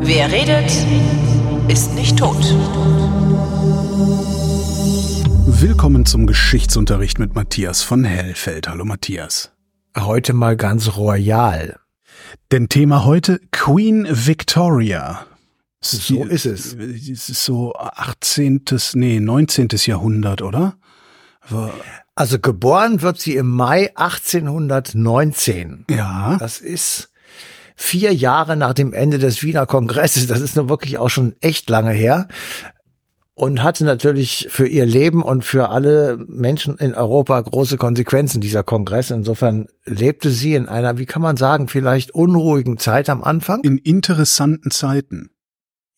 Wer redet, ist nicht tot. Willkommen zum Geschichtsunterricht mit Matthias von Hellfeld. Hallo Matthias. Heute mal ganz royal. Denn Thema heute Queen Victoria. So ist es. Es ist so 18. nee, 19. Jahrhundert, oder? Also geboren wird sie im Mai 1819. Ja. Das ist vier Jahre nach dem Ende des Wiener Kongresses. Das ist nun wirklich auch schon echt lange her. Und hatte natürlich für ihr Leben und für alle Menschen in Europa große Konsequenzen, dieser Kongress. Insofern lebte sie in einer, wie kann man sagen, vielleicht unruhigen Zeit am Anfang. In interessanten Zeiten.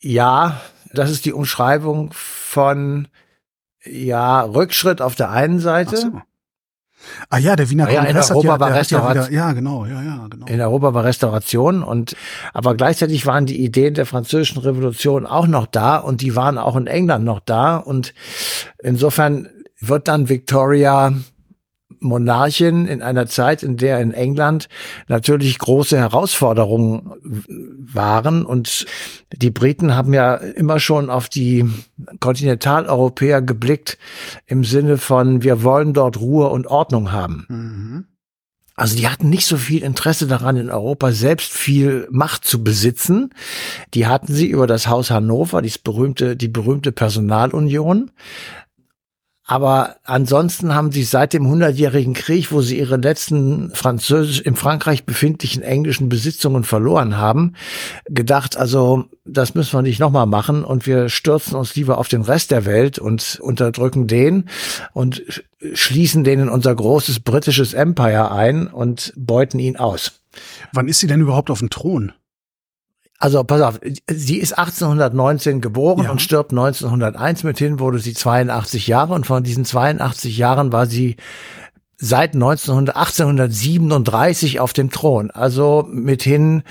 Ja, das ist die Umschreibung von ja, Rückschritt auf der einen Seite. So. Ah ja, der Wiener ja, Kongress in Europa hat ja, war Restauration. Ja, ja, genau, ja, ja, genau. In Europa war Restauration und aber gleichzeitig waren die Ideen der französischen Revolution auch noch da und die waren auch in England noch da und insofern wird dann Victoria Monarchin in einer Zeit, in der in England natürlich große Herausforderungen waren und die Briten haben ja immer schon auf die Kontinentaleuropäer geblickt im Sinne von wir wollen dort Ruhe und Ordnung haben. Mhm. Also die hatten nicht so viel Interesse daran, in Europa selbst viel Macht zu besitzen. Die hatten sie über das Haus Hannover, die berühmte, die berühmte Personalunion. Aber ansonsten haben sie seit dem Hundertjährigen Krieg, wo sie ihre letzten französisch in Frankreich befindlichen englischen Besitzungen verloren haben, gedacht, also das müssen wir nicht nochmal machen und wir stürzen uns lieber auf den Rest der Welt und unterdrücken den und schließen den in unser großes britisches Empire ein und beuten ihn aus. Wann ist sie denn überhaupt auf dem Thron? Also pass auf, sie ist 1819 geboren ja. und stirbt 1901. Mithin wurde sie 82 Jahre und von diesen 82 Jahren war sie seit 1900, 1837 auf dem Thron. Also mithin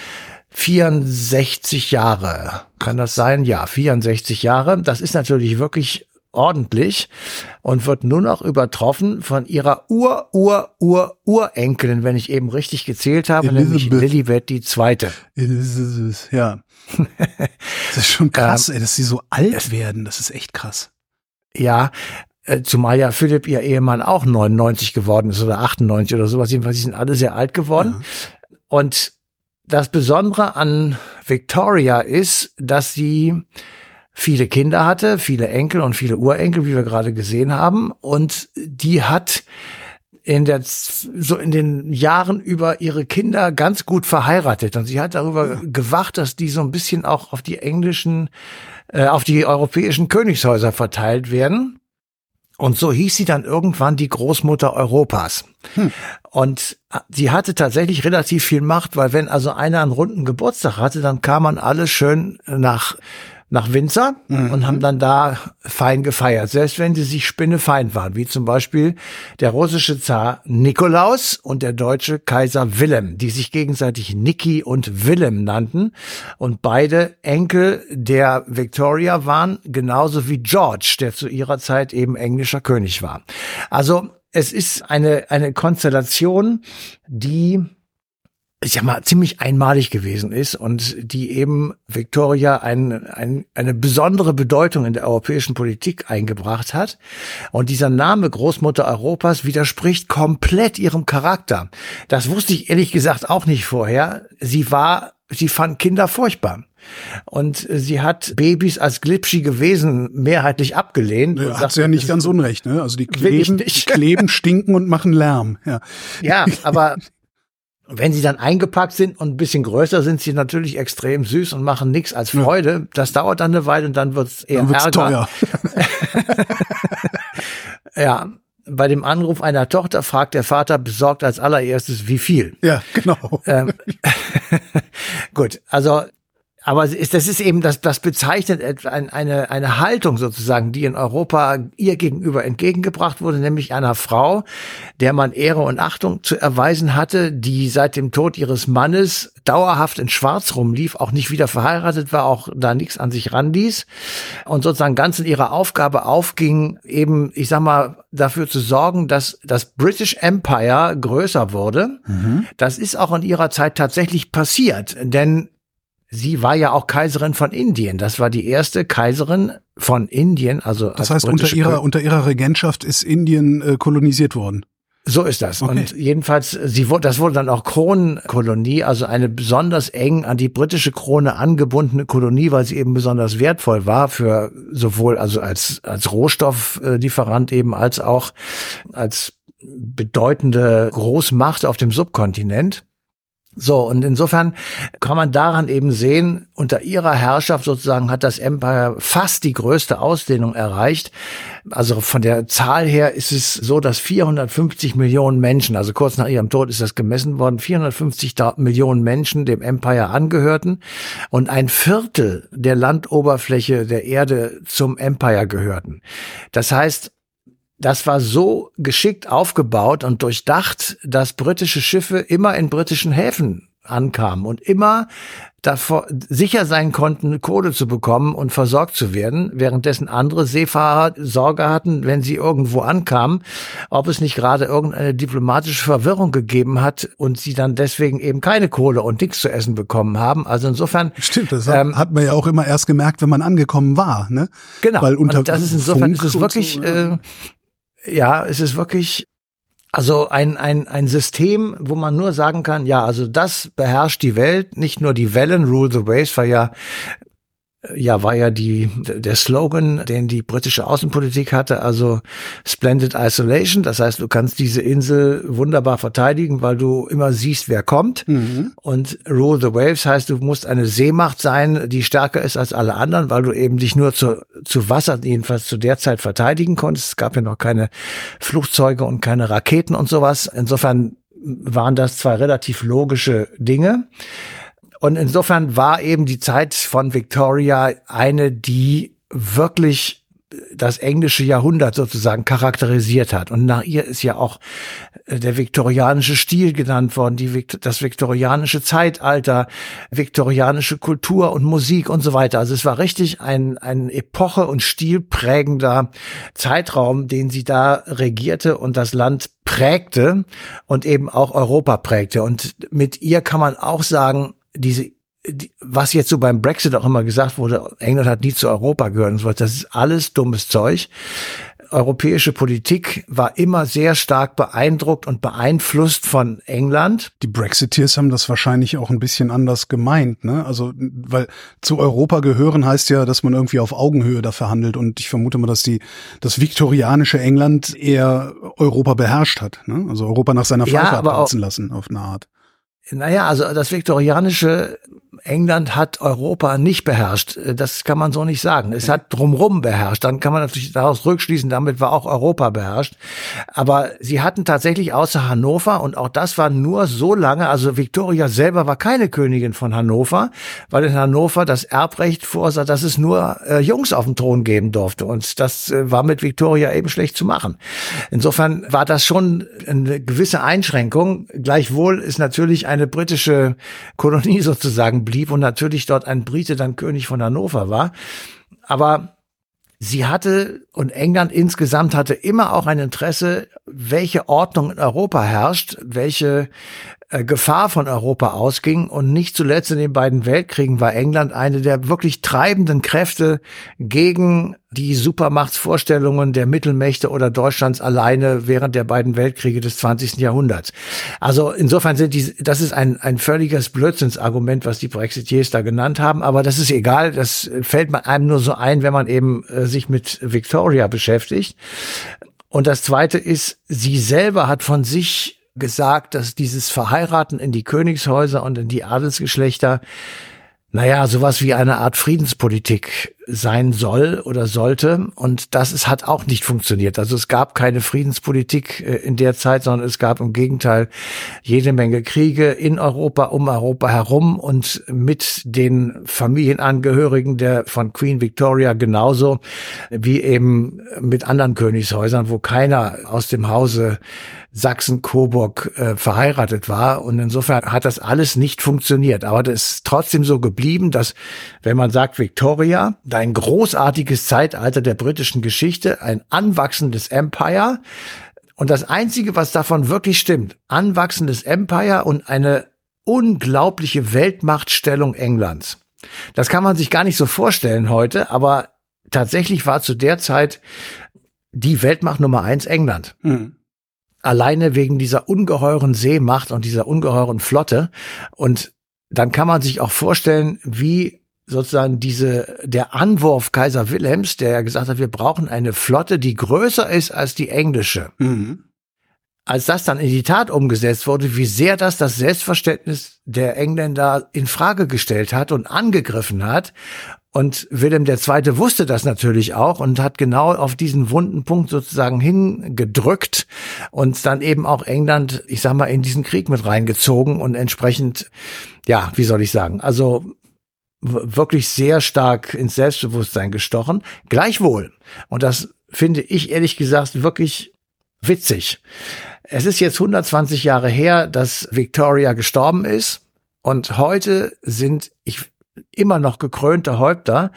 64 Jahre. Kann das sein? Ja, 64 Jahre. Das ist natürlich wirklich ordentlich und wird nur noch übertroffen von ihrer Ur, Ur, Ur, Urenkelin, wenn ich eben richtig gezählt habe, Elizabeth. nämlich Lilibet die Zweite. Elizabeth, ja. das ist schon krass, ähm, ey, dass sie so alt werden. Das ist echt krass. Ja, äh, zumal ja Philipp, ihr Ehemann, auch 99 geworden ist oder 98 oder sowas. Jedenfalls, sie sind alle sehr alt geworden. Ja. Und das Besondere an Victoria ist, dass sie viele Kinder hatte, viele Enkel und viele Urenkel, wie wir gerade gesehen haben. Und die hat in der, so in den Jahren über ihre Kinder ganz gut verheiratet. Und sie hat darüber gewacht, dass die so ein bisschen auch auf die englischen, äh, auf die europäischen Königshäuser verteilt werden. Und so hieß sie dann irgendwann die Großmutter Europas. Hm. Und sie hatte tatsächlich relativ viel Macht, weil wenn also einer einen runden Geburtstag hatte, dann kam man alles schön nach nach Windsor mhm. und haben dann da fein gefeiert, selbst wenn sie sich spinnefeind waren, wie zum Beispiel der russische Zar Nikolaus und der deutsche Kaiser Wilhelm, die sich gegenseitig Niki und Willem nannten und beide Enkel der Victoria waren, genauso wie George, der zu ihrer Zeit eben englischer König war. Also es ist eine, eine Konstellation, die ich sag mal, ziemlich einmalig gewesen ist und die eben Victoria ein, ein, eine besondere Bedeutung in der europäischen Politik eingebracht hat. Und dieser Name Großmutter Europas widerspricht komplett ihrem Charakter. Das wusste ich ehrlich gesagt auch nicht vorher. Sie war, sie fand Kinder furchtbar. Und sie hat Babys als glitschige Wesen mehrheitlich abgelehnt. Ja, hat sie ja nicht ganz unrecht, ne? Also die kleben, die kleben, stinken und machen Lärm. Ja, ja aber wenn sie dann eingepackt sind und ein bisschen größer sind, sie natürlich extrem süß und machen nichts als Freude. Ja. Das dauert dann eine Weile und dann wird es eher dann wird's Ärger. teuer. ja, bei dem Anruf einer Tochter fragt der Vater besorgt als allererstes, wie viel. Ja, genau. Ähm, gut, also aber das ist eben, das, das bezeichnet eine, eine Haltung sozusagen, die in Europa ihr gegenüber entgegengebracht wurde, nämlich einer Frau, der man Ehre und Achtung zu erweisen hatte, die seit dem Tod ihres Mannes dauerhaft in Schwarz rumlief, auch nicht wieder verheiratet war, auch da nichts an sich ranließ und sozusagen ganz in ihrer Aufgabe aufging, eben, ich sag mal, dafür zu sorgen, dass das British Empire größer wurde. Mhm. Das ist auch in ihrer Zeit tatsächlich passiert, denn sie war ja auch Kaiserin von Indien. Das war die erste Kaiserin von Indien, also das heißt unter ihrer unter ihrer Regentschaft ist Indien äh, kolonisiert worden. So ist das. Okay. Und jedenfalls, sie wurde, das wurde dann auch Kronenkolonie, also eine besonders eng an die britische Krone angebundene Kolonie, weil sie eben besonders wertvoll war für sowohl also als als Rohstofflieferant eben als auch als bedeutende Großmacht auf dem Subkontinent. So, und insofern kann man daran eben sehen, unter ihrer Herrschaft sozusagen hat das Empire fast die größte Ausdehnung erreicht. Also von der Zahl her ist es so, dass 450 Millionen Menschen, also kurz nach ihrem Tod ist das gemessen worden, 450 Millionen Menschen dem Empire angehörten und ein Viertel der Landoberfläche der Erde zum Empire gehörten. Das heißt, das war so geschickt aufgebaut und durchdacht, dass britische Schiffe immer in britischen Häfen ankamen und immer davor sicher sein konnten, Kohle zu bekommen und versorgt zu werden, währenddessen andere Seefahrer Sorge hatten, wenn sie irgendwo ankamen, ob es nicht gerade irgendeine diplomatische Verwirrung gegeben hat und sie dann deswegen eben keine Kohle und nichts zu essen bekommen haben. Also insofern. Stimmt, das ähm, hat man ja auch immer erst gemerkt, wenn man angekommen war, ne? Genau. Weil unter und das ist insofern Funk ist es wirklich äh, ja, es ist wirklich also ein, ein, ein System, wo man nur sagen kann, ja, also das beherrscht die Welt, nicht nur die Wellen, rule the waves, war ja ja, war ja die, der Slogan, den die britische Außenpolitik hatte, also Splendid Isolation. Das heißt, du kannst diese Insel wunderbar verteidigen, weil du immer siehst, wer kommt. Mhm. Und Rule the Waves heißt, du musst eine Seemacht sein, die stärker ist als alle anderen, weil du eben dich nur zu, zu Wasser, jedenfalls zu der Zeit verteidigen konntest. Es gab ja noch keine Flugzeuge und keine Raketen und sowas. Insofern waren das zwei relativ logische Dinge. Und insofern war eben die Zeit von Victoria eine, die wirklich das englische Jahrhundert sozusagen charakterisiert hat. Und nach ihr ist ja auch äh, der viktorianische Stil genannt worden, die, das viktorianische Zeitalter, viktorianische Kultur und Musik und so weiter. Also es war richtig ein, ein Epoche- und stilprägender Zeitraum, den sie da regierte und das Land prägte und eben auch Europa prägte. Und mit ihr kann man auch sagen, diese die, was jetzt so beim Brexit auch immer gesagt wurde, England hat nie zu Europa gehört und so weiter, das ist alles dummes Zeug. Europäische Politik war immer sehr stark beeindruckt und beeinflusst von England. Die Brexiteers haben das wahrscheinlich auch ein bisschen anders gemeint, ne? Also, weil zu Europa gehören heißt ja, dass man irgendwie auf Augenhöhe da verhandelt und ich vermute mal, dass die, das viktorianische England eher Europa beherrscht hat, ne? Also Europa nach seiner Pfeife ja, hat lassen, auf eine Art. Naja, also das viktorianische England hat Europa nicht beherrscht. Das kann man so nicht sagen. Es hat drumrum beherrscht. Dann kann man natürlich daraus rückschließen, damit war auch Europa beherrscht. Aber sie hatten tatsächlich außer Hannover, und auch das war nur so lange, also Victoria selber war keine Königin von Hannover, weil in Hannover das Erbrecht vorsah, dass es nur äh, Jungs auf dem Thron geben durfte. Und das äh, war mit Victoria eben schlecht zu machen. Insofern war das schon eine gewisse Einschränkung. Gleichwohl ist natürlich eine britische Kolonie sozusagen blieb und natürlich dort ein Brite dann König von Hannover war. Aber sie hatte und England insgesamt hatte immer auch ein Interesse, welche Ordnung in Europa herrscht, welche Gefahr von Europa ausging. Und nicht zuletzt in den beiden Weltkriegen war England eine der wirklich treibenden Kräfte gegen die Supermachtsvorstellungen der Mittelmächte oder Deutschlands alleine während der beiden Weltkriege des 20. Jahrhunderts. Also insofern sind die, das ist ein, ein völliges Blödsinnsargument, was die Brexiteers da genannt haben, aber das ist egal, das fällt einem nur so ein, wenn man eben äh, sich mit Victoria beschäftigt. Und das zweite ist, sie selber hat von sich gesagt, dass dieses Verheiraten in die Königshäuser und in die Adelsgeschlechter, naja, sowas wie eine Art Friedenspolitik sein soll oder sollte. Und das ist, hat auch nicht funktioniert. Also es gab keine Friedenspolitik äh, in der Zeit, sondern es gab im Gegenteil jede Menge Kriege in Europa, um Europa herum und mit den Familienangehörigen der von Queen Victoria genauso wie eben mit anderen Königshäusern, wo keiner aus dem Hause Sachsen-Coburg äh, verheiratet war. Und insofern hat das alles nicht funktioniert. Aber das ist trotzdem so geblieben, dass, wenn man sagt Victoria, ein großartiges Zeitalter der britischen Geschichte, ein anwachsendes Empire. Und das Einzige, was davon wirklich stimmt, anwachsendes Empire und eine unglaubliche Weltmachtstellung Englands. Das kann man sich gar nicht so vorstellen heute, aber tatsächlich war zu der Zeit die Weltmacht Nummer eins England. Mhm alleine wegen dieser ungeheuren Seemacht und dieser ungeheuren Flotte. Und dann kann man sich auch vorstellen, wie sozusagen diese, der Anwurf Kaiser Wilhelms, der ja gesagt hat, wir brauchen eine Flotte, die größer ist als die englische. Mhm. Als das dann in die Tat umgesetzt wurde, wie sehr das das Selbstverständnis der Engländer in Frage gestellt hat und angegriffen hat und Wilhelm II. wusste das natürlich auch und hat genau auf diesen wunden Punkt sozusagen hingedrückt und dann eben auch England, ich sag mal, in diesen Krieg mit reingezogen und entsprechend, ja, wie soll ich sagen, also wirklich sehr stark ins Selbstbewusstsein gestochen. Gleichwohl, und das finde ich ehrlich gesagt wirklich witzig. Es ist jetzt 120 Jahre her, dass Victoria gestorben ist. Und heute sind, ich immer noch gekrönte Häupter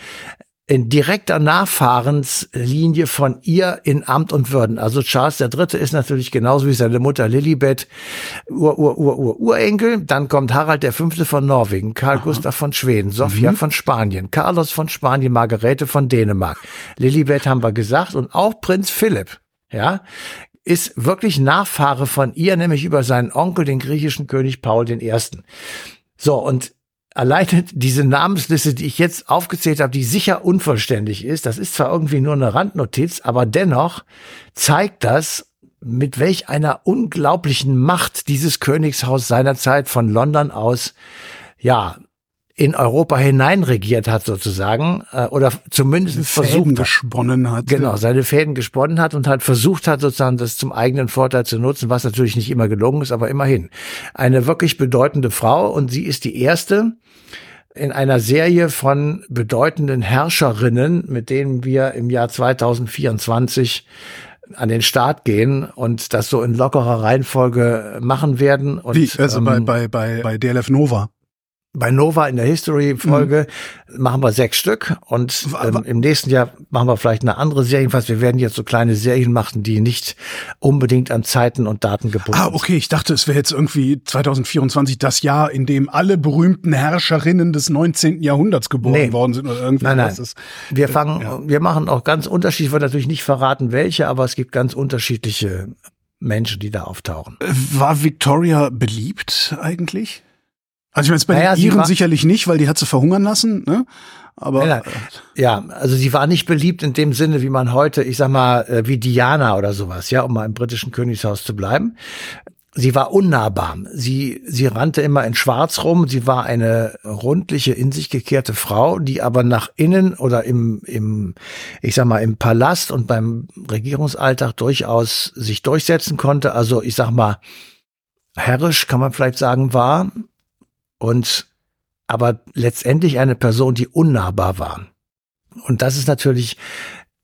in direkter Nachfahrenslinie von ihr in Amt und Würden. Also Charles der Dritte ist natürlich genauso wie seine Mutter Lilibet Ur, Ur, Ur, Ur, Urenkel. Dann kommt Harald der Fünfte von Norwegen, Karl Aha. Gustav von Schweden, Sophia mhm. von Spanien, Carlos von Spanien, Margarete von Dänemark. Lilibet haben wir gesagt und auch Prinz Philipp. Ja, ist wirklich Nachfahre von ihr, nämlich über seinen Onkel, den griechischen König Paul I. So, und alleine diese Namensliste, die ich jetzt aufgezählt habe, die sicher unvollständig ist, das ist zwar irgendwie nur eine Randnotiz, aber dennoch zeigt das, mit welch einer unglaublichen Macht dieses Königshaus seinerzeit von London aus, ja, in Europa hineinregiert hat sozusagen äh, oder zumindest versucht Fäden gesponnen hat. Genau, seine Fäden gesponnen hat und halt versucht hat sozusagen das zum eigenen Vorteil zu nutzen, was natürlich nicht immer gelungen ist, aber immerhin. Eine wirklich bedeutende Frau und sie ist die erste in einer Serie von bedeutenden Herrscherinnen, mit denen wir im Jahr 2024 an den Start gehen und das so in lockerer Reihenfolge machen werden. Und, Wie? Also ähm, bei, bei, bei, bei DLF Nova bei Nova in der History-Folge mhm. machen wir sechs Stück und ähm, im nächsten Jahr machen wir vielleicht eine andere Serie. Jedenfalls, wir werden jetzt so kleine Serien machen, die nicht unbedingt an Zeiten und Daten gebunden sind. Ah, okay, ich dachte, es wäre jetzt irgendwie 2024 das Jahr, in dem alle berühmten Herrscherinnen des 19. Jahrhunderts geboren nee. worden sind oder irgendwie. Nein, nein. Ist, wir fangen, ja. wir machen auch ganz unterschiedlich, ich würde natürlich nicht verraten, welche, aber es gibt ganz unterschiedliche Menschen, die da auftauchen. War Victoria beliebt eigentlich? Also ich meine, bei naja, den Iren sicherlich nicht, weil die hat sie verhungern lassen, ne? Aber ja, ja, also sie war nicht beliebt in dem Sinne, wie man heute, ich sag mal, äh, wie Diana oder sowas, ja, um mal im britischen Königshaus zu bleiben. Sie war unnahbar. Sie, sie rannte immer in Schwarz rum. Sie war eine rundliche, in sich gekehrte Frau, die aber nach innen oder im, im, ich sag mal, im Palast und beim Regierungsalltag durchaus sich durchsetzen konnte. Also, ich sag mal, herrisch kann man vielleicht sagen, war und aber letztendlich eine Person, die unnahbar war. Und das ist natürlich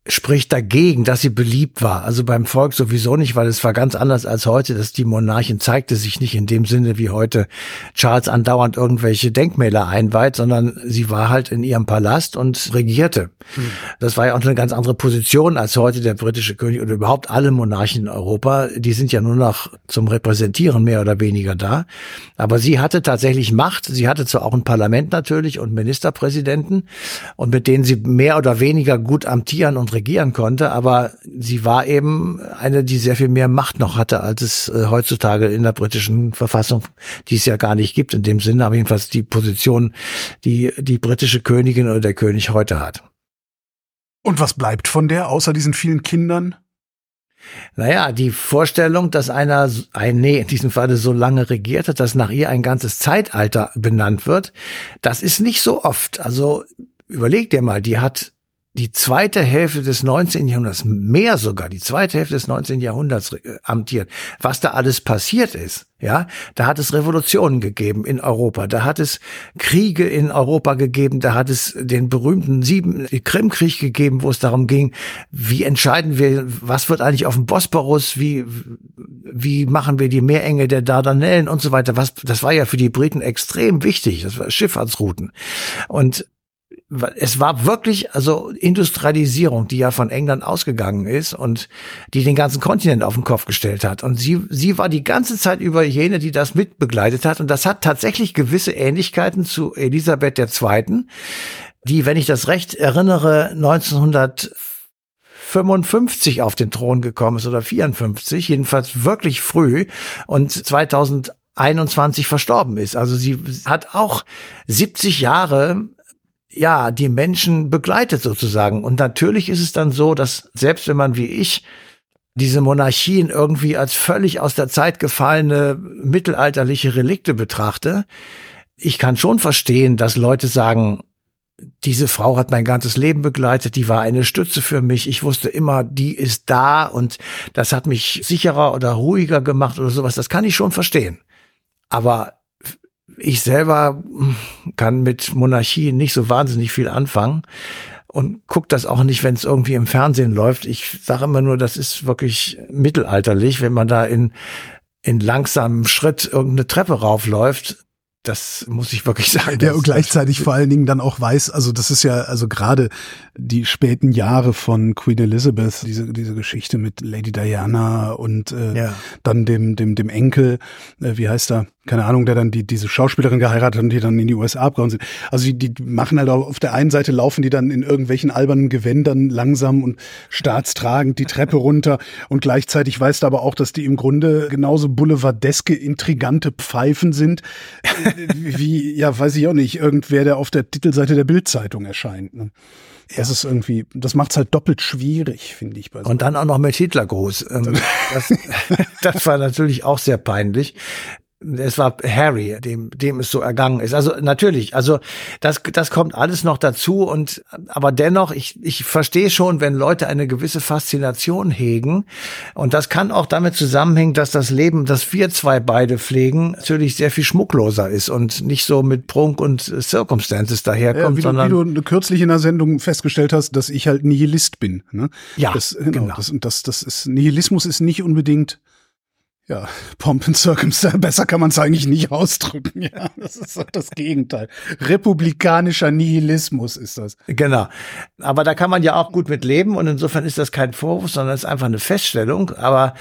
spricht dagegen, dass sie beliebt war. Also beim Volk sowieso nicht, weil es war ganz anders als heute, dass die Monarchin zeigte sich nicht in dem Sinne, wie heute Charles andauernd irgendwelche Denkmäler einweiht, sondern sie war halt in ihrem Palast und regierte. Mhm. Das war ja auch eine ganz andere Position als heute der britische König oder überhaupt alle Monarchen in Europa. Die sind ja nur noch zum Repräsentieren mehr oder weniger da. Aber sie hatte tatsächlich Macht. Sie hatte zwar auch ein Parlament natürlich und Ministerpräsidenten und mit denen sie mehr oder weniger gut amtieren und regieren konnte, aber sie war eben eine, die sehr viel mehr Macht noch hatte, als es äh, heutzutage in der britischen Verfassung, die es ja gar nicht gibt in dem Sinne, aber jedenfalls die Position, die die britische Königin oder der König heute hat. Und was bleibt von der, außer diesen vielen Kindern? Naja, die Vorstellung, dass einer, ein, nee, in diesem Falle so lange regiert hat, dass nach ihr ein ganzes Zeitalter benannt wird, das ist nicht so oft. Also überleg dir mal, die hat die zweite Hälfte des 19. Jahrhunderts, mehr sogar, die zweite Hälfte des 19. Jahrhunderts äh, amtiert, was da alles passiert ist. Ja, da hat es Revolutionen gegeben in Europa, da hat es Kriege in Europa gegeben, da hat es den berühmten sieben Krimkrieg gegeben, wo es darum ging, wie entscheiden wir, was wird eigentlich auf dem Bosporus, wie, wie machen wir die Meerenge der Dardanellen und so weiter. Was, das war ja für die Briten extrem wichtig, das war Schifffahrtsrouten. Und es war wirklich also Industrialisierung, die ja von England ausgegangen ist und die den ganzen Kontinent auf den Kopf gestellt hat. Und sie, sie war die ganze Zeit über jene, die das mitbegleitet hat. Und das hat tatsächlich gewisse Ähnlichkeiten zu Elisabeth II., die, wenn ich das recht erinnere, 1955 auf den Thron gekommen ist oder 54, jedenfalls wirklich früh und 2021 verstorben ist. Also sie hat auch 70 Jahre ja, die Menschen begleitet sozusagen. Und natürlich ist es dann so, dass selbst wenn man wie ich diese Monarchien irgendwie als völlig aus der Zeit gefallene mittelalterliche Relikte betrachte, ich kann schon verstehen, dass Leute sagen, diese Frau hat mein ganzes Leben begleitet, die war eine Stütze für mich. Ich wusste immer, die ist da und das hat mich sicherer oder ruhiger gemacht oder sowas. Das kann ich schon verstehen. Aber ich selber kann mit Monarchie nicht so wahnsinnig viel anfangen und guck das auch nicht, wenn es irgendwie im Fernsehen läuft. Ich sage immer nur, das ist wirklich mittelalterlich, wenn man da in in langsamem Schritt irgendeine Treppe raufläuft. Das muss ich wirklich sagen. Der gleichzeitig vor allen Dingen dann auch weiß, also das ist ja, also gerade die späten Jahre von Queen Elizabeth, diese, diese Geschichte mit Lady Diana und äh, ja. dann dem, dem, dem Enkel, äh, wie heißt er? keine Ahnung, der dann die, diese Schauspielerin geheiratet hat und die dann in die USA abgehauen sind. Also die, die machen halt auf der einen Seite laufen die dann in irgendwelchen albernen Gewändern langsam und staatstragend die Treppe runter und gleichzeitig weißt du aber auch, dass die im Grunde genauso boulevardeske, intrigante Pfeifen sind, wie, ja, weiß ich auch nicht, irgendwer, der auf der Titelseite der Bildzeitung erscheint. Ne? Das ist irgendwie, das macht's halt doppelt schwierig, finde ich. Bei so. Und dann auch noch mit Hitlergruß. Ähm, das, das war natürlich auch sehr peinlich es war Harry, dem, dem es so ergangen ist. Also natürlich, also das, das kommt alles noch dazu und aber dennoch, ich, ich verstehe schon, wenn Leute eine gewisse Faszination hegen und das kann auch damit zusammenhängen, dass das Leben, das wir zwei beide pflegen, natürlich sehr viel schmuckloser ist und nicht so mit Prunk und Circumstances daherkommt, ja, wie sondern du, wie du kürzlich in der Sendung festgestellt hast, dass ich halt Nihilist bin. Ne? Ja, das, genau. genau. Das, das, das ist Nihilismus ist nicht unbedingt ja, Pomp and Circumstance, besser kann man es eigentlich nicht ausdrücken. Ja, das ist das Gegenteil. Republikanischer Nihilismus ist das. Genau. Aber da kann man ja auch gut mit leben und insofern ist das kein Vorwurf, sondern ist einfach eine Feststellung. Aber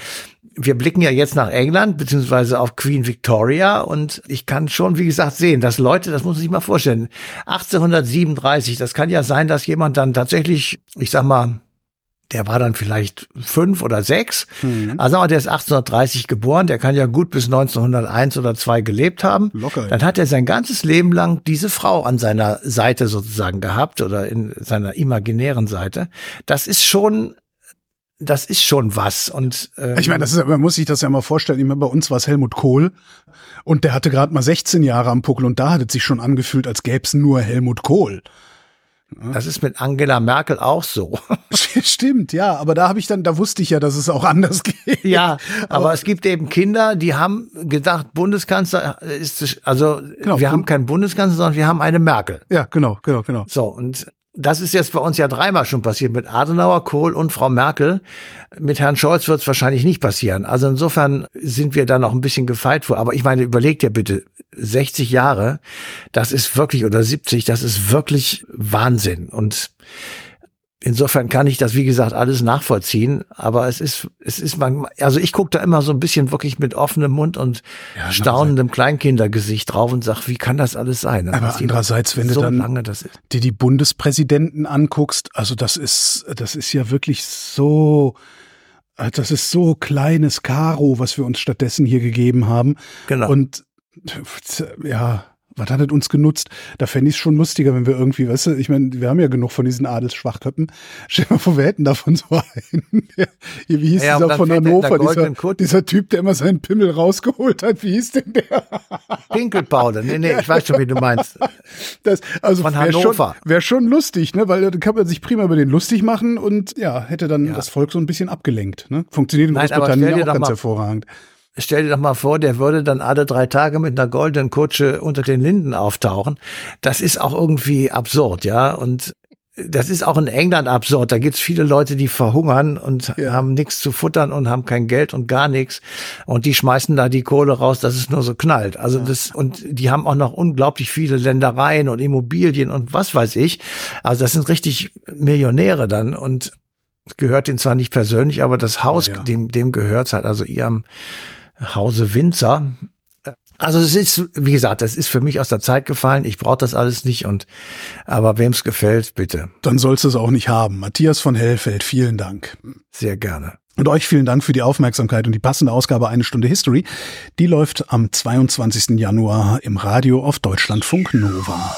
wir blicken ja jetzt nach England, beziehungsweise auf Queen Victoria und ich kann schon, wie gesagt, sehen, dass Leute, das muss man sich mal vorstellen, 1837, das kann ja sein, dass jemand dann tatsächlich, ich sag mal, der war dann vielleicht fünf oder sechs. Mhm. Also der ist 1830 geboren, der kann ja gut bis 1901 oder zwei gelebt haben. Locker. Dann hat er sein ganzes Leben lang diese Frau an seiner Seite sozusagen gehabt oder in seiner imaginären Seite. Das ist schon das ist schon was. Und ähm, ich meine, das ist, man muss sich das ja mal vorstellen. Ich meine, bei uns war es Helmut Kohl und der hatte gerade mal 16 Jahre am Puckel und da hat es sich schon angefühlt, als gäbe es nur Helmut Kohl. Das ist mit Angela Merkel auch so. Stimmt, ja, aber da habe ich dann, da wusste ich ja, dass es auch anders geht. Ja, aber, aber es gibt eben Kinder, die haben gedacht, Bundeskanzler ist, also genau, wir haben keinen Bundeskanzler, sondern wir haben eine Merkel. Ja, genau, genau, genau. So, und das ist jetzt bei uns ja dreimal schon passiert mit Adenauer, Kohl und Frau Merkel. Mit Herrn Scholz wird es wahrscheinlich nicht passieren. Also insofern sind wir da noch ein bisschen gefeit vor. Aber ich meine, überlegt ja bitte, 60 Jahre, das ist wirklich, oder 70, das ist wirklich Wahnsinn. Und insofern kann ich das, wie gesagt, alles nachvollziehen. Aber es ist, es ist man, also ich gucke da immer so ein bisschen wirklich mit offenem Mund und ja, staunendem Kleinkindergesicht drauf und sag, wie kann das alles sein? Aber andererseits, wenn so du dann dir die Bundespräsidenten anguckst, also das ist, das ist ja wirklich so, das ist so kleines Karo, was wir uns stattdessen hier gegeben haben. Genau. Und ja, was hat es uns genutzt? Da fände ich es schon lustiger, wenn wir irgendwie, weißt du, ich meine, wir haben ja genug von diesen Adelsschwachköppen. Stell dir mal vor, wir hätten davon so einen. Hier, wie hieß ja, dieser von Hannover, dieser, dieser, Typ, der immer seinen Pimmel rausgeholt hat. Wie hieß denn der? Pinkelpauder. Nee, nee, ich weiß schon, wie du meinst. Das, also wäre schon, wär schon lustig, ne? Weil dann kann man sich prima über den lustig machen und ja, hätte dann ja. das Volk so ein bisschen abgelenkt. Ne? Funktioniert in Großbritannien auch ganz mal, hervorragend. Stell dir doch mal vor, der würde dann alle drei Tage mit einer goldenen Kutsche unter den Linden auftauchen. Das ist auch irgendwie absurd, ja. Und das ist auch in England absurd. Da gibt's viele Leute, die verhungern und ja. haben nichts zu futtern und haben kein Geld und gar nichts. Und die schmeißen da die Kohle raus, dass es nur so knallt. Also ja. das, und die haben auch noch unglaublich viele Ländereien und Immobilien und was weiß ich. Also das sind richtig Millionäre dann und gehört denen zwar nicht persönlich, aber das Haus, ja. dem, dem gehört's halt, also ihrem Hause Winzer. Also es ist, wie gesagt, das ist für mich aus der Zeit gefallen. Ich brauche das alles nicht und aber wem es gefällt, bitte. Dann sollst du es auch nicht haben. Matthias von Hellfeld, vielen Dank. Sehr gerne. Und euch vielen Dank für die Aufmerksamkeit und die passende Ausgabe Eine Stunde History. Die läuft am 22. Januar im Radio auf Deutschlandfunk Nova.